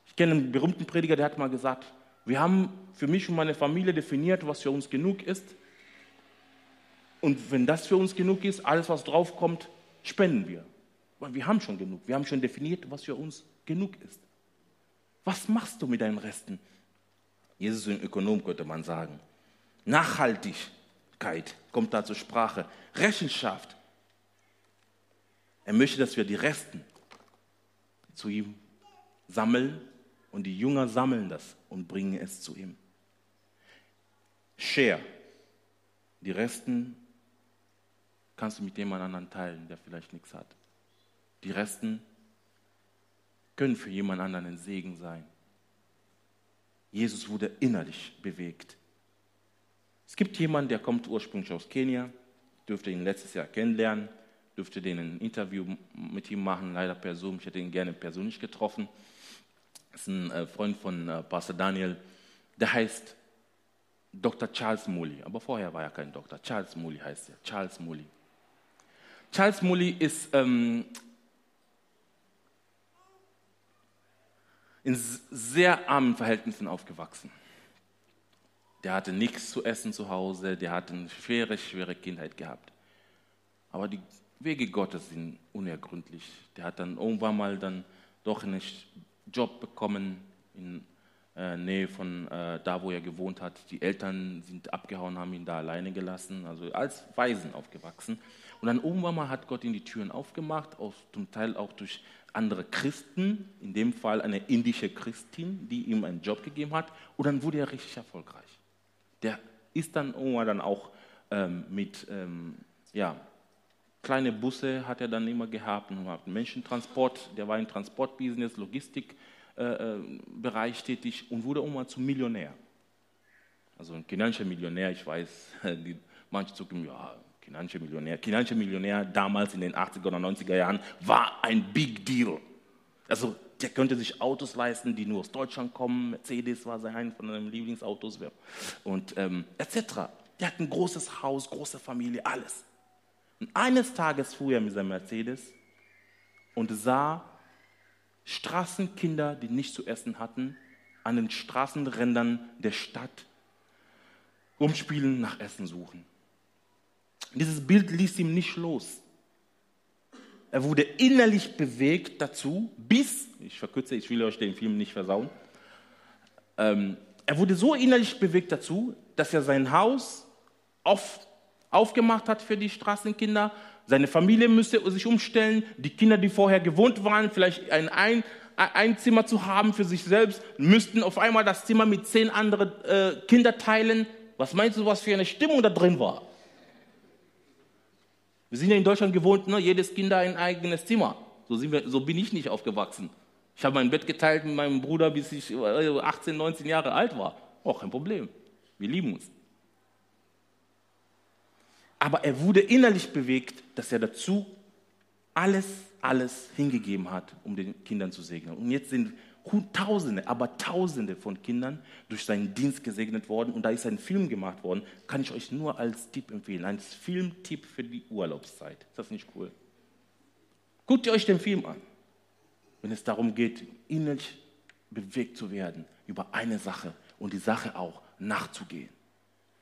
ich kenne einen berühmten Prediger, der hat mal gesagt, wir haben für mich und meine Familie definiert, was für uns genug ist. Und wenn das für uns genug ist, alles, was draufkommt, spenden wir. Weil wir haben schon genug. Wir haben schon definiert, was für uns genug ist. Was machst du mit deinen Resten? Jesus ist ein Ökonom, könnte man sagen. Nachhaltigkeit kommt da zur Sprache. Rechenschaft. Er möchte, dass wir die Resten zu ihm sammeln und die Jünger sammeln das und bringen es zu ihm. Share. Die Resten kannst du mit jemand anderen teilen, der vielleicht nichts hat. Die Resten können für jemand anderen ein Segen sein. Jesus wurde innerlich bewegt. Es gibt jemanden, der kommt ursprünglich aus Kenia, dürfte ihn letztes Jahr kennenlernen, dürfte den ein Interview mit ihm machen, leider per Zoom. Ich hätte ihn gerne persönlich getroffen. Das ist ein äh, Freund von äh, Pastor Daniel, der heißt Dr. Charles Mully. Aber vorher war er kein Doktor. Charles Mully heißt er. Charles Mully. Charles Mully ist ähm, in sehr armen Verhältnissen aufgewachsen. Der hatte nichts zu essen zu Hause, der hatte eine schwere, schwere Kindheit gehabt. Aber die Wege Gottes sind unergründlich. Der hat dann irgendwann mal dann doch einen Job bekommen in äh, Nähe von äh, da, wo er gewohnt hat. Die Eltern sind abgehauen, haben ihn da alleine gelassen, also als Waisen aufgewachsen. Und dann irgendwann mal hat Gott ihm die Türen aufgemacht, auch, zum Teil auch durch andere Christen, in dem Fall eine indische Christin, die ihm einen Job gegeben hat. Und dann wurde er richtig erfolgreich. Der ist dann irgendwann dann auch ähm, mit, ähm, ja, kleine Busse hat er dann immer gehabt und Menschentransport, der war im Transportbusiness, Logistikbereich äh, äh tätig und wurde irgendwann zum Millionär. Also ein kenianischer Millionär, ich weiß, die, manche zucken, ja, kenianischer Millionär. Kenianischer Millionär damals in den 80er oder 90er Jahren war ein Big Deal. Also der könnte sich Autos leisten, die nur aus Deutschland kommen. Mercedes war sein von seinen Lieblingsautos und ähm, etc. Der hat ein großes Haus, große Familie, alles. Und eines Tages fuhr er mit seinem Mercedes und sah Straßenkinder, die nicht zu essen hatten, an den Straßenrändern der Stadt rumspielen, nach Essen suchen. Dieses Bild ließ ihm nicht los. Er wurde innerlich bewegt dazu, bis, ich verkürze, ich will euch den Film nicht versauen, ähm, er wurde so innerlich bewegt dazu, dass er sein Haus auf, aufgemacht hat für die Straßenkinder. Seine Familie müsste sich umstellen. Die Kinder, die vorher gewohnt waren, vielleicht ein, ein, ein Zimmer zu haben für sich selbst, müssten auf einmal das Zimmer mit zehn anderen äh, Kindern teilen. Was meinst du, was für eine Stimmung da drin war? Wir sind ja in Deutschland gewohnt, ne? jedes Kind ein eigenes Zimmer. So, wir, so, bin ich nicht aufgewachsen. Ich habe mein Bett geteilt mit meinem Bruder, bis ich 18, äh, 19 Jahre alt war. Auch kein Problem. Wir lieben uns. Aber er wurde innerlich bewegt, dass er dazu alles, alles hingegeben hat, um den Kindern zu segnen. Und jetzt sind Tausende, aber Tausende von Kindern durch seinen Dienst gesegnet worden. Und da ist ein Film gemacht worden, kann ich euch nur als Tipp empfehlen. Ein Filmtipp für die Urlaubszeit. Ist das nicht cool? Guckt ihr euch den Film an, wenn es darum geht, innerlich bewegt zu werden über eine Sache und die Sache auch nachzugehen.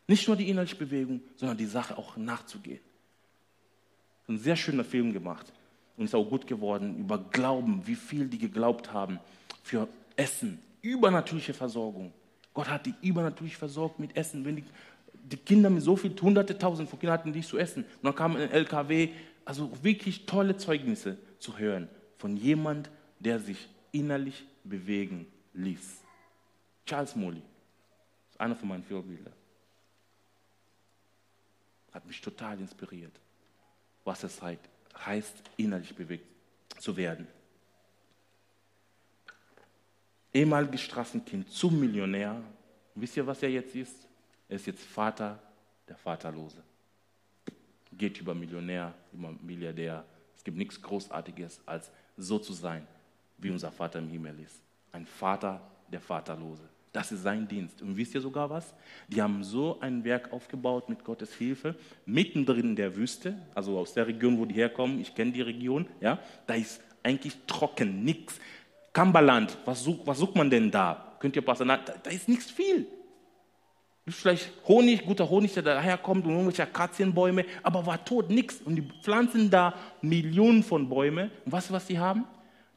Nicht nur die innerliche Bewegung, sondern die Sache auch nachzugehen. Ein sehr schöner Film gemacht und ist auch gut geworden über Glauben, wie viel die geglaubt haben für Essen, übernatürliche Versorgung. Gott hat die übernatürlich versorgt mit Essen. Wenn die, die Kinder mit so viel, hunderte, tausend von Kindern hatten nichts zu essen. Und dann kam ein LKW, also wirklich tolle Zeugnisse zu hören von jemand, der sich innerlich bewegen ließ. Charles Molly einer von meinen Vorbilder. Hat mich total inspiriert, was es heißt, innerlich bewegt zu werden. Ehemaliges Straßenkind zum Millionär. Wisst ihr, was er jetzt ist? Er ist jetzt Vater der Vaterlose. Geht über Millionär, über Milliardär. Es gibt nichts Großartiges, als so zu sein, wie unser Vater im Himmel ist. Ein Vater der Vaterlose. Das ist sein Dienst. Und wisst ihr sogar was? Die haben so ein Werk aufgebaut mit Gottes Hilfe, mittendrin in der Wüste, also aus der Region, wo die herkommen. Ich kenne die Region. Ja, da ist eigentlich trocken, nichts. Kamberland, was, such, was sucht man denn da? Könnt ihr passen? Da, da ist nichts viel. Vielleicht Honig, guter Honig, der daherkommt und irgendwelche Akazienbäume, aber war tot, nichts. Und die pflanzen da Millionen von Bäumen. Und was, was sie haben?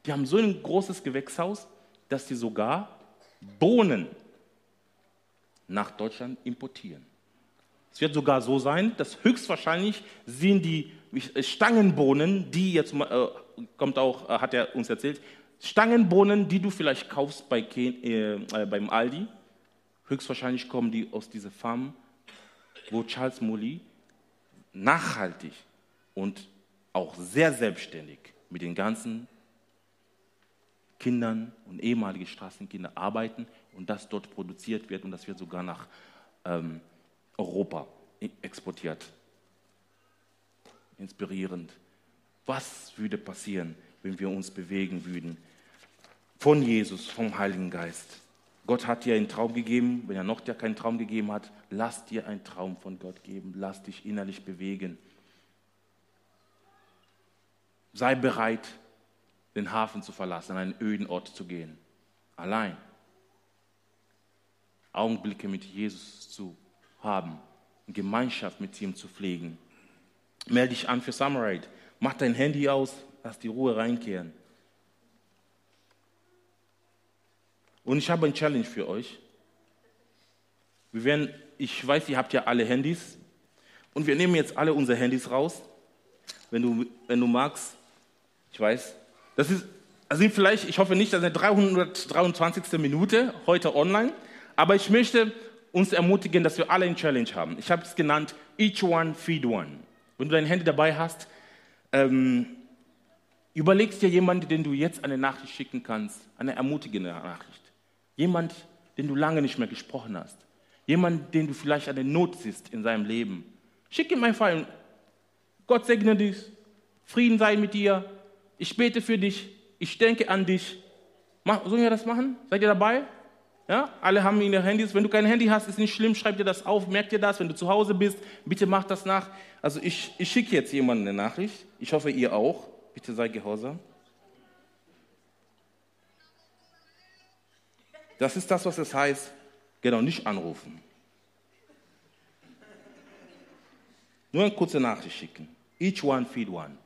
Die haben so ein großes Gewächshaus, dass sie sogar Bohnen nach Deutschland importieren. Es wird sogar so sein, dass höchstwahrscheinlich sind die Stangenbohnen, die jetzt äh, kommt auch, äh, hat er uns erzählt, Stangenbohnen, die du vielleicht kaufst bei, äh, äh, beim Aldi, höchstwahrscheinlich kommen die aus dieser Farm, wo Charles Molly nachhaltig und auch sehr selbstständig mit den ganzen Kindern und ehemaligen Straßenkinder arbeiten und das dort produziert wird und das wird sogar nach ähm, Europa exportiert. Inspirierend. Was würde passieren, wenn wir uns bewegen würden von Jesus, vom Heiligen Geist? Gott hat dir einen Traum gegeben. Wenn er noch dir keinen Traum gegeben hat, lass dir einen Traum von Gott geben. Lass dich innerlich bewegen. Sei bereit, den Hafen zu verlassen, an einen öden Ort zu gehen. Allein. Augenblicke mit Jesus zu haben, Gemeinschaft mit ihm zu pflegen. Melde dich an für Summerite. Mach dein Handy aus, lass die Ruhe reinkehren. Und ich habe ein Challenge für euch. Wir werden, ich weiß, ihr habt ja alle Handys. Und wir nehmen jetzt alle unsere Handys raus. Wenn du, wenn du magst, ich weiß, das ist, also vielleicht, ich hoffe nicht, das ist eine 323. Minute heute online, aber ich möchte uns ermutigen, dass wir alle eine Challenge haben. Ich habe es genannt, each one feed one. Wenn du dein Handy dabei hast, ähm, überlegst dir jemanden, den du jetzt eine Nachricht schicken kannst, eine ermutigende Nachricht. Jemand, den du lange nicht mehr gesprochen hast. Jemand, den du vielleicht eine Not siehst in seinem Leben. Schick ihm einfach ein, Gott segne dich, Frieden sei mit dir, ich bete für dich, ich denke an dich. Sollen wir das machen? Seid ihr dabei? Ja? Alle haben ihre Handys. Wenn du kein Handy hast, ist nicht schlimm, schreib dir das auf, merk dir das. Wenn du zu Hause bist, bitte mach das nach. Also ich, ich schicke jetzt jemandem eine Nachricht. Ich hoffe, ihr auch. Bitte sei gehorsam. Das ist das, was es heißt. Genau, nicht anrufen. Nur eine kurze Nachricht schicken. Each one feed one.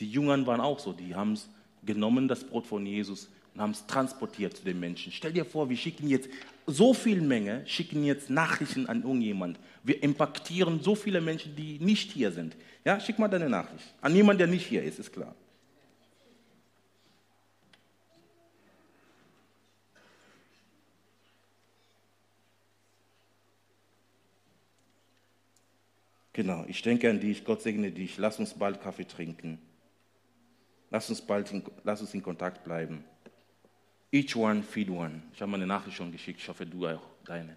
Die Jüngern waren auch so, die haben es genommen, das Brot von Jesus, und haben es transportiert zu den Menschen. Stell dir vor, wir schicken jetzt so viel Menge, schicken jetzt Nachrichten an irgendjemand. Wir impactieren so viele Menschen, die nicht hier sind. Ja, schick mal deine Nachricht. An jemanden, der nicht hier ist, ist klar. Genau, ich denke an dich, Gott segne dich, lass uns bald Kaffee trinken. Lass uns bald in, lass uns in Kontakt bleiben. Each one feed one. Ich habe meine Nachricht schon geschickt, ich hoffe, du auch deine.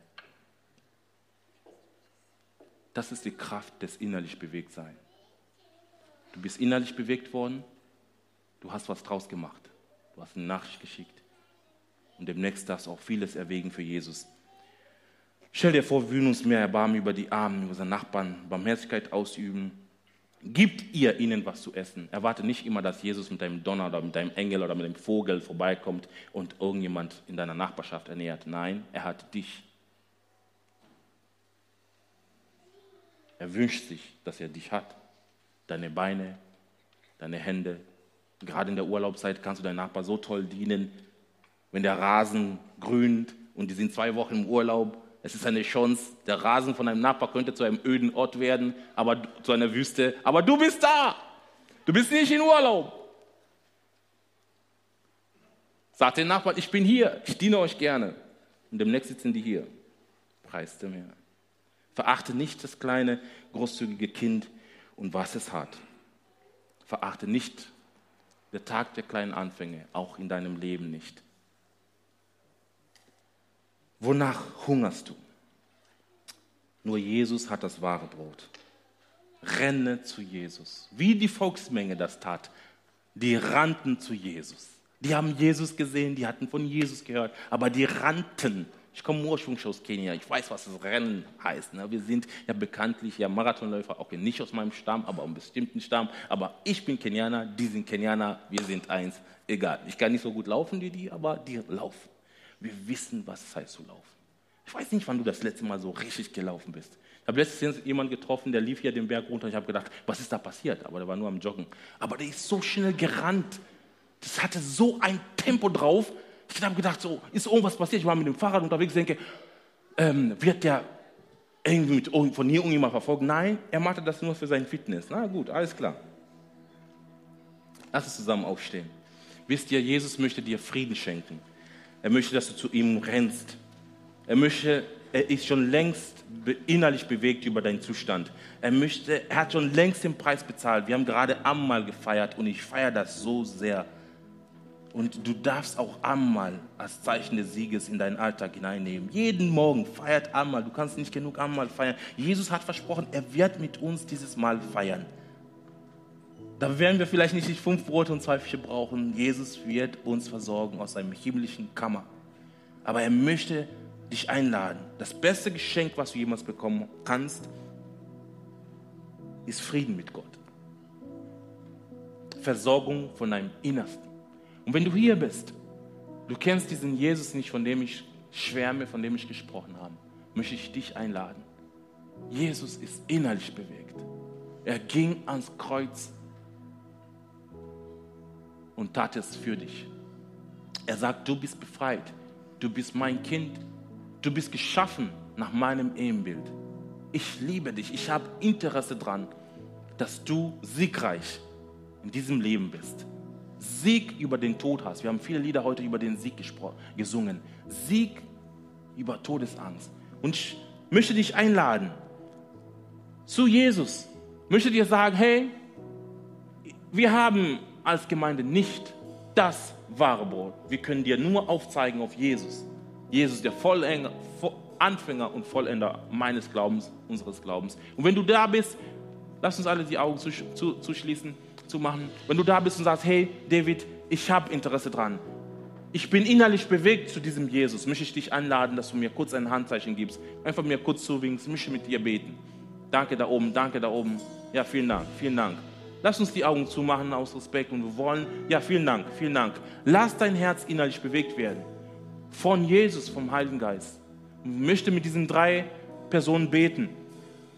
Das ist die Kraft des innerlich Bewegtsein. Du bist innerlich bewegt worden, du hast was draus gemacht. Du hast eine Nachricht geschickt. Und demnächst darfst du auch vieles erwägen für Jesus. Stell dir vor, wir würden uns mehr erbarmen über die Armen, über unsere Nachbarn, Barmherzigkeit ausüben, Gibt ihr ihnen was zu essen. Erwarte nicht immer, dass Jesus mit deinem Donner oder mit deinem Engel oder mit dem Vogel vorbeikommt und irgendjemand in deiner Nachbarschaft ernährt. Nein, er hat dich. Er wünscht sich, dass er dich hat. Deine Beine, deine Hände. Gerade in der Urlaubszeit kannst du deinem Nachbar so toll dienen, wenn der Rasen grünt und die sind zwei Wochen im Urlaub es ist eine Chance, der Rasen von einem Nachbar könnte zu einem öden Ort werden, aber zu einer Wüste. Aber du bist da. Du bist nicht in Urlaub. Sagt den Nachbarn, ich bin hier, ich diene euch gerne. Und demnächst sitzen die hier. Preis dem Herrn. Verachte nicht das kleine, großzügige Kind und was es hat. Verachte nicht der Tag der kleinen Anfänge, auch in deinem Leben nicht. Wonach hungerst du? Nur Jesus hat das wahre Brot. Renne zu Jesus. Wie die Volksmenge das tat. Die rannten zu Jesus. Die haben Jesus gesehen, die hatten von Jesus gehört, aber die rannten. Ich komme ursprünglich aus Kenia, ich weiß, was das Rennen heißt. Ne? Wir sind ja bekanntlich ja Marathonläufer, auch nicht aus meinem Stamm, aber einem bestimmten Stamm. Aber ich bin Kenianer, die sind Kenianer, wir sind eins. Egal, ich kann nicht so gut laufen wie die, aber die laufen. Wir wissen, was es heißt zu laufen. Ich weiß nicht, wann du das letzte Mal so richtig gelaufen bist. Ich habe letztens jemanden getroffen, der lief hier den Berg runter. Ich habe gedacht, was ist da passiert? Aber der war nur am Joggen. Aber der ist so schnell gerannt. Das hatte so ein Tempo drauf. Ich habe gedacht, so ist irgendwas passiert. Ich war mit dem Fahrrad unterwegs, denke, ähm, wird der irgendwie mit, von hier irgendjemand verfolgt? Nein, er machte das nur für seinen Fitness. Na gut, alles klar. Lass uns zusammen aufstehen. Wisst ihr, Jesus möchte dir Frieden schenken. Er möchte, dass du zu ihm rennst. Er möchte, er ist schon längst innerlich bewegt über deinen Zustand. Er möchte, er hat schon längst den Preis bezahlt. Wir haben gerade Ammal gefeiert und ich feiere das so sehr. Und du darfst auch Ammal als Zeichen des Sieges in deinen Alltag hineinnehmen. Jeden Morgen feiert Ammal. Du kannst nicht genug Ammal feiern. Jesus hat versprochen, er wird mit uns dieses Mal feiern. Da werden wir vielleicht nicht fünf Brote und zwei Fische brauchen. Jesus wird uns versorgen aus seinem himmlischen Kammer. Aber er möchte dich einladen. Das beste Geschenk, was du jemals bekommen kannst, ist Frieden mit Gott. Versorgung von deinem Innersten. Und wenn du hier bist, du kennst diesen Jesus nicht, von dem ich schwärme, von dem ich gesprochen habe, möchte ich dich einladen. Jesus ist innerlich bewegt. Er ging ans Kreuz und tat es für dich. Er sagt, du bist befreit, du bist mein Kind, du bist geschaffen nach meinem Ebenbild. Ich liebe dich, ich habe Interesse daran, dass du siegreich in diesem Leben bist. Sieg über den Tod hast. Wir haben viele Lieder heute über den Sieg gesungen. Sieg über Todesangst. Und ich möchte dich einladen zu Jesus. Ich möchte dir sagen, hey, wir haben als Gemeinde nicht das wahre Brot. Wir können dir nur aufzeigen auf Jesus. Jesus, der Vollänger, Anfänger und Vollender meines Glaubens, unseres Glaubens. Und wenn du da bist, lass uns alle die Augen zuschließen, zu machen. Wenn du da bist und sagst, hey David, ich habe Interesse dran. Ich bin innerlich bewegt zu diesem Jesus. Möchte ich dich einladen, dass du mir kurz ein Handzeichen gibst. Einfach mir kurz zuwinkst, möchte mit dir beten. Danke da oben, danke da oben. Ja, vielen Dank, vielen Dank. Lass uns die Augen zumachen aus Respekt und wir wollen, ja, vielen Dank, vielen Dank. Lass dein Herz innerlich bewegt werden. Von Jesus, vom Heiligen Geist. Ich möchte mit diesen drei Personen beten.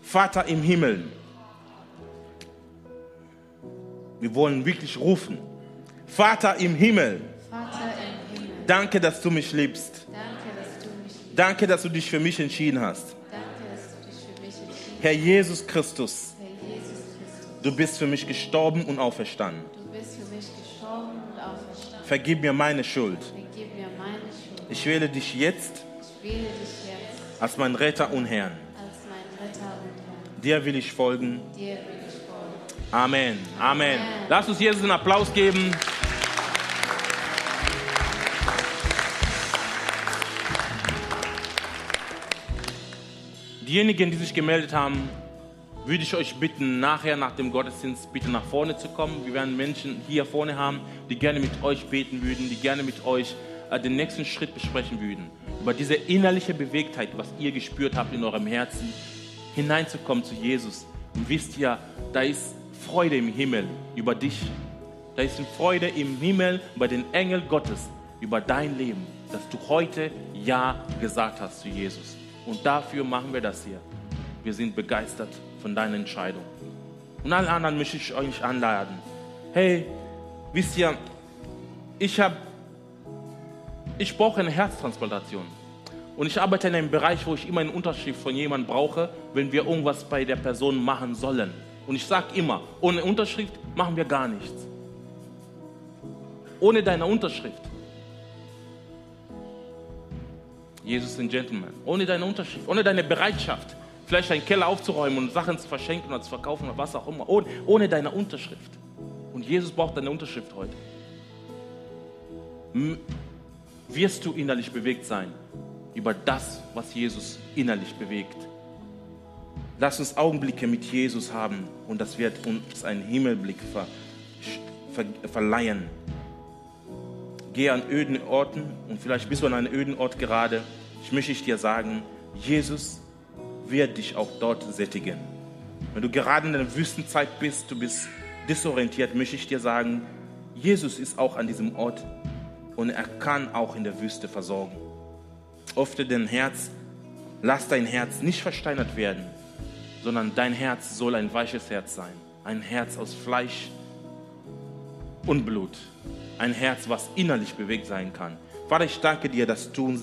Vater im Himmel. Wir wollen wirklich rufen. Vater im Himmel. Vater im Himmel. Danke, dass du mich liebst. Danke, dass du, mich liebst. Danke, dass du dich für mich entschieden hast. Danke, dass du dich für mich entschieden hast. Herr Jesus Christus. Du bist für mich gestorben und auferstanden. Du bist für mich gestorben und auferstanden. Vergib mir meine Schuld. Vergib mir meine Schuld. Ich wähle dich jetzt. Ich wähle dich jetzt. Als mein Retter und Herrn. Als mein Retter und Herrn. Dir will ich folgen. Dir will ich folgen. Amen. Amen. Amen. Lass uns Jesus einen Applaus geben. Diejenigen, die sich gemeldet haben, würde ich euch bitten, nachher nach dem Gottesdienst bitte nach vorne zu kommen. Wir werden Menschen hier vorne haben, die gerne mit euch beten würden, die gerne mit euch äh, den nächsten Schritt besprechen würden. Über diese innerliche Bewegtheit, was ihr gespürt habt in eurem Herzen, hineinzukommen zu Jesus. Und wisst ihr, da ist Freude im Himmel über dich. Da ist Freude im Himmel über den Engel Gottes, über dein Leben, dass du heute Ja gesagt hast zu Jesus. Und dafür machen wir das hier. Wir sind begeistert von deiner Entscheidung. Und allen anderen möchte ich euch anladen. Hey, wisst ihr, ich habe, ich brauche eine Herztransplantation. Und ich arbeite in einem Bereich, wo ich immer eine Unterschrift von jemandem brauche, wenn wir irgendwas bei der Person machen sollen. Und ich sage immer, ohne Unterschrift machen wir gar nichts. Ohne deine Unterschrift Jesus ist ein Gentleman. Ohne deine Unterschrift, ohne deine Bereitschaft, vielleicht deinen Keller aufzuräumen und Sachen zu verschenken oder zu verkaufen oder was auch immer. Ohne, ohne deine Unterschrift. Und Jesus braucht deine Unterschrift heute. Wirst du innerlich bewegt sein über das, was Jesus innerlich bewegt. Lass uns Augenblicke mit Jesus haben und das wird uns einen Himmelblick ver ver verleihen. Geh an öden Orten und vielleicht bist du an einem öden Ort gerade. Ich möchte dir sagen, Jesus wird dich auch dort sättigen. Wenn du gerade in der Wüstenzeit bist, du bist desorientiert, möchte ich dir sagen, Jesus ist auch an diesem Ort und er kann auch in der Wüste versorgen. Öffne dein Herz, lass dein Herz nicht versteinert werden, sondern dein Herz soll ein weiches Herz sein. Ein Herz aus Fleisch und Blut. Ein Herz, was innerlich bewegt sein kann. Vater, ich danke dir, dass du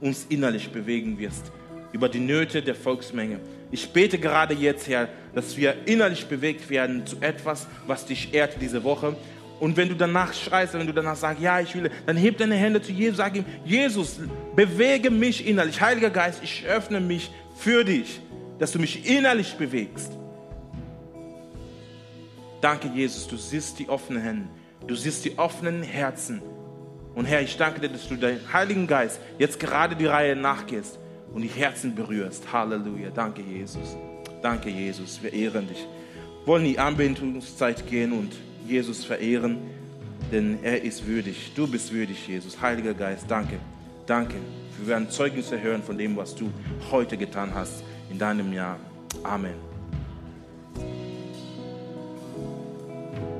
uns innerlich bewegen wirst über die Nöte der Volksmenge. Ich bete gerade jetzt, Herr, dass wir innerlich bewegt werden zu etwas, was dich ehrt diese Woche. Und wenn du danach schreist, wenn du danach sagst, ja, ich will, dann heb deine Hände zu Jesus, sag ihm, Jesus, bewege mich innerlich. Heiliger Geist, ich öffne mich für dich, dass du mich innerlich bewegst. Danke, Jesus, du siehst die offenen Hände, du siehst die offenen Herzen. Und Herr, ich danke dir, dass du deinen Heiligen Geist jetzt gerade die Reihe nachgehst und die Herzen berührst. Halleluja. Danke, Jesus. Danke, Jesus. Wir ehren dich. Wir wollen in die Anbetungszeit gehen und Jesus verehren, denn er ist würdig. Du bist würdig, Jesus. Heiliger Geist, danke. Danke. Wir werden Zeugnisse hören von dem, was du heute getan hast in deinem Jahr. Amen.